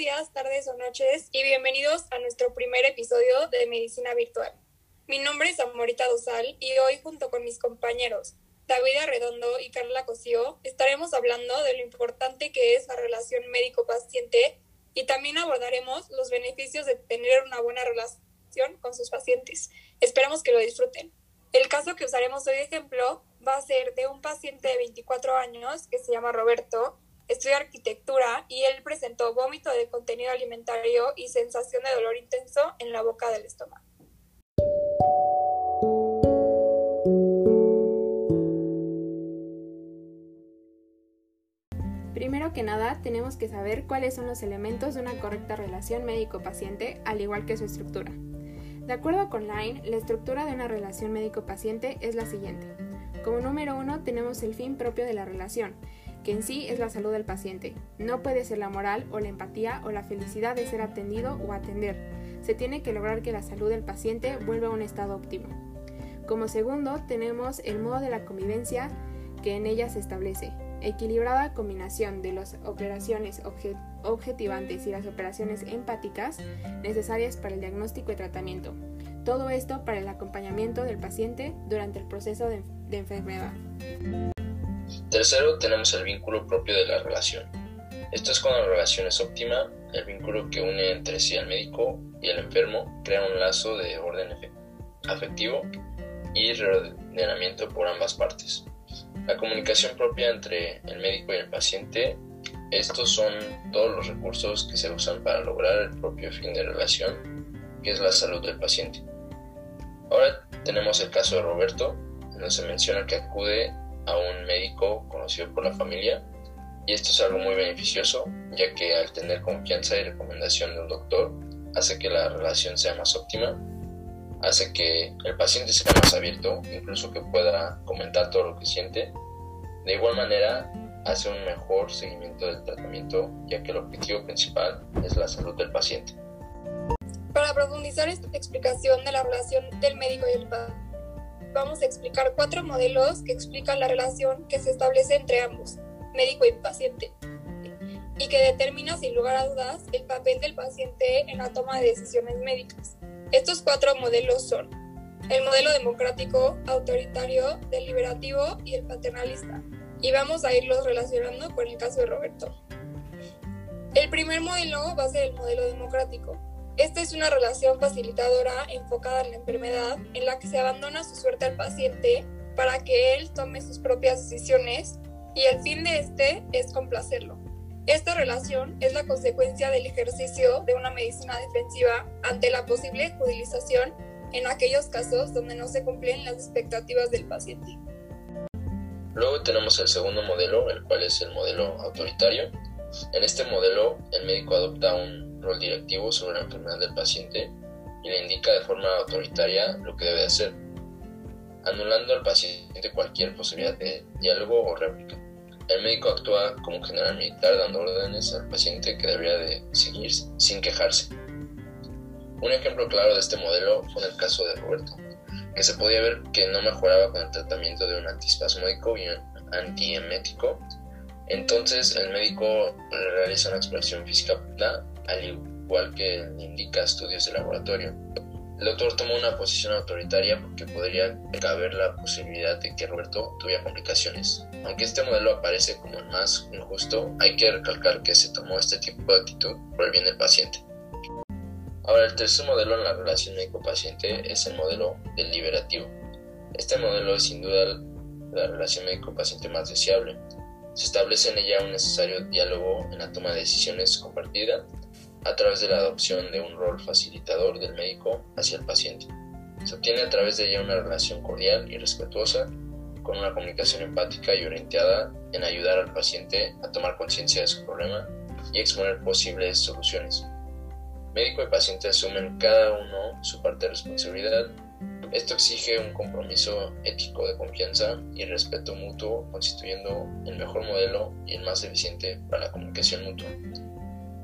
días, tardes o noches y bienvenidos a nuestro primer episodio de Medicina Virtual. Mi nombre es Amorita Dosal y hoy junto con mis compañeros David Arredondo y Carla Cosío estaremos hablando de lo importante que es la relación médico-paciente y también abordaremos los beneficios de tener una buena relación con sus pacientes. Esperamos que lo disfruten. El caso que usaremos hoy de ejemplo va a ser de un paciente de 24 años que se llama Roberto, estudia arquitectura y él presentó vómito de contenido alimentario y sensación de dolor intenso en la boca del estómago. Primero que nada, tenemos que saber cuáles son los elementos de una correcta relación médico-paciente, al igual que su estructura. De acuerdo con Line, la estructura de una relación médico-paciente es la siguiente. Como número uno tenemos el fin propio de la relación, que en sí es la salud del paciente. No puede ser la moral o la empatía o la felicidad de ser atendido o atender. Se tiene que lograr que la salud del paciente vuelva a un estado óptimo. Como segundo, tenemos el modo de la convivencia que en ella se establece. Equilibrada combinación de las operaciones objetivantes y las operaciones empáticas necesarias para el diagnóstico y tratamiento. Todo esto para el acompañamiento del paciente durante el proceso de, enfermedad. Tercero, tenemos el vínculo propio de la relación. Esto es cuando la relación es óptima, el vínculo que une entre sí al médico y el enfermo crea un lazo de orden afectivo y reordenamiento por ambas partes. La comunicación propia entre el médico y el paciente, estos son todos los recursos que se usan para lograr el propio fin de relación, que es la salud del paciente. Ahora tenemos el caso de Roberto, donde se menciona que acude a un médico conocido por la familia y esto es algo muy beneficioso ya que al tener confianza y recomendación de un doctor hace que la relación sea más óptima, hace que el paciente sea más abierto, incluso que pueda comentar todo lo que siente. De igual manera, hace un mejor seguimiento del tratamiento ya que el objetivo principal es la salud del paciente. Para profundizar esta explicación de la relación del médico y el paciente, vamos a explicar cuatro modelos que explican la relación que se establece entre ambos, médico y paciente, y que determina sin lugar a dudas el papel del paciente en la toma de decisiones médicas. Estos cuatro modelos son el modelo democrático, autoritario, deliberativo y el paternalista. Y vamos a irlos relacionando con el caso de Roberto. El primer modelo va a ser el modelo democrático, esta es una relación facilitadora enfocada en la enfermedad en la que se abandona su suerte al paciente para que él tome sus propias decisiones y el fin de este es complacerlo. Esta relación es la consecuencia del ejercicio de una medicina defensiva ante la posible judicialización en aquellos casos donde no se cumplen las expectativas del paciente. Luego tenemos el segundo modelo, el cual es el modelo autoritario. En este modelo, el médico adopta un rol directivo sobre la enfermedad del paciente y le indica de forma autoritaria lo que debe hacer, anulando al paciente cualquier posibilidad de diálogo o réplica. El médico actúa como general militar dando órdenes al paciente que debería de seguir sin quejarse. Un ejemplo claro de este modelo fue en el caso de Roberto, que se podía ver que no mejoraba con el tratamiento de un antispasmódico y un antiemético. Entonces el médico realiza una exploración física al igual que indica estudios de laboratorio. El doctor tomó una posición autoritaria porque podría caber la posibilidad de que Roberto tuviera complicaciones. Aunque este modelo aparece como el más injusto, hay que recalcar que se tomó este tipo de actitud por el bien del paciente. Ahora, el tercer modelo en la relación médico-paciente es el modelo deliberativo. Este modelo es sin duda la relación médico-paciente más deseable. Se establece en ella un necesario diálogo en la toma de decisiones compartida a través de la adopción de un rol facilitador del médico hacia el paciente. Se obtiene a través de ella una relación cordial y respetuosa, con una comunicación empática y orientada en ayudar al paciente a tomar conciencia de su problema y exponer posibles soluciones. Médico y paciente asumen cada uno su parte de responsabilidad. Esto exige un compromiso ético de confianza y respeto mutuo, constituyendo el mejor modelo y el más eficiente para la comunicación mutua.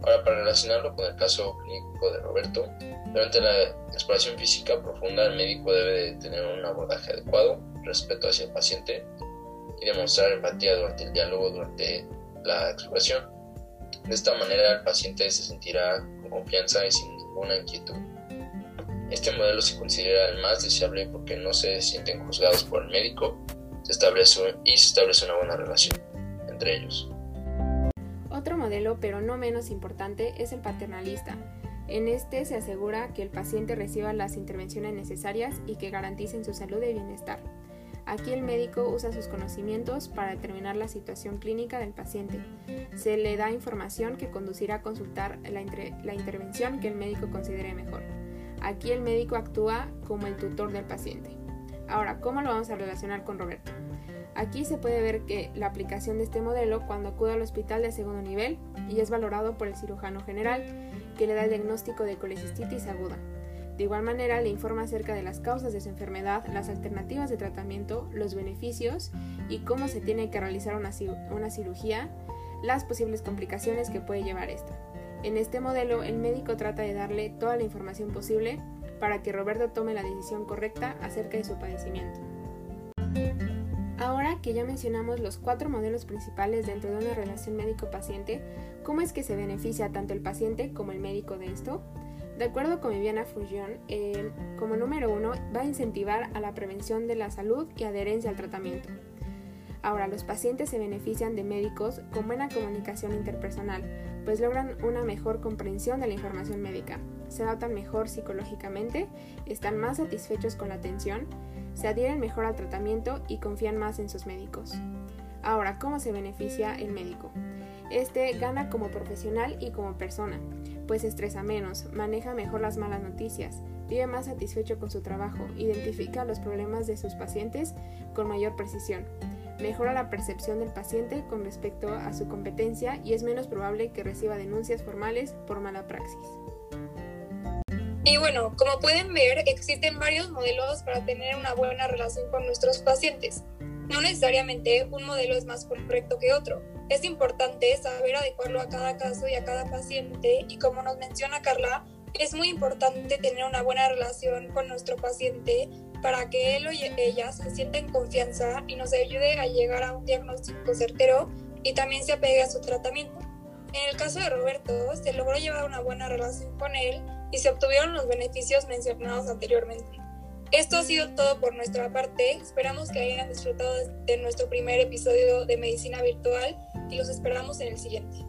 Ahora, para relacionarlo con el caso clínico de Roberto, durante la exploración física profunda el médico debe tener un abordaje adecuado, respeto hacia el paciente y demostrar empatía durante el diálogo durante la exploración. De esta manera el paciente se sentirá con confianza y sin ninguna inquietud. Este modelo se considera el más deseable porque no se sienten juzgados por el médico se establece, y se establece una buena relación entre ellos. Otro modelo, pero no menos importante, es el paternalista. En este se asegura que el paciente reciba las intervenciones necesarias y que garanticen su salud y bienestar. Aquí el médico usa sus conocimientos para determinar la situación clínica del paciente. Se le da información que conducirá a consultar la, la intervención que el médico considere mejor. Aquí el médico actúa como el tutor del paciente. Ahora, ¿cómo lo vamos a relacionar con Roberto? Aquí se puede ver que la aplicación de este modelo cuando acude al hospital de segundo nivel y es valorado por el cirujano general, que le da el diagnóstico de colecistitis aguda. De igual manera, le informa acerca de las causas de su enfermedad, las alternativas de tratamiento, los beneficios y cómo se tiene que realizar una, cirugía, las posibles complicaciones que puede llevar esta. En este modelo, el médico trata de darle toda la información posible para que Roberto tome la decisión correcta acerca de su padecimiento. Ahora que ya mencionamos los cuatro modelos principales dentro de una relación médico-paciente, ¿cómo es que se beneficia tanto el paciente como el médico de esto? De acuerdo con Viviana Fujion, como número uno va a incentivar a la prevención de la salud y adherencia al tratamiento. Ahora, los pacientes se benefician de médicos con buena comunicación interpersonal, pues logran una mejor comprensión de la información médica, se adaptan mejor psicológicamente, están más satisfechos con la atención, se adhieren mejor al tratamiento y confían más en sus médicos. Ahora, ¿cómo se beneficia el médico? Este gana como profesional y como persona, pues estresa menos, maneja mejor las malas noticias, vive más satisfecho con su trabajo, identifica los problemas de sus pacientes con mayor precisión mejora la percepción del paciente con respecto a su competencia y es menos probable que reciba denuncias formales por mala praxis. Y bueno, como pueden ver, existen varios modelos para tener una buena relación con nuestros pacientes. No necesariamente un modelo es más correcto que otro. Es importante saber adecuarlo a cada caso y a cada paciente y como nos menciona Carla, es muy importante tener una buena relación con nuestro paciente para que él o ella se sienta en confianza y nos ayude a llegar a un diagnóstico certero y también se apegue a su tratamiento. En el caso de Roberto, se logró llevar una buena relación con él y se obtuvieron los beneficios mencionados anteriormente. Esto ha sido todo por nuestra parte. Esperamos que hayan disfrutado de nuestro primer episodio de Medicina Virtual y los esperamos en el siguiente.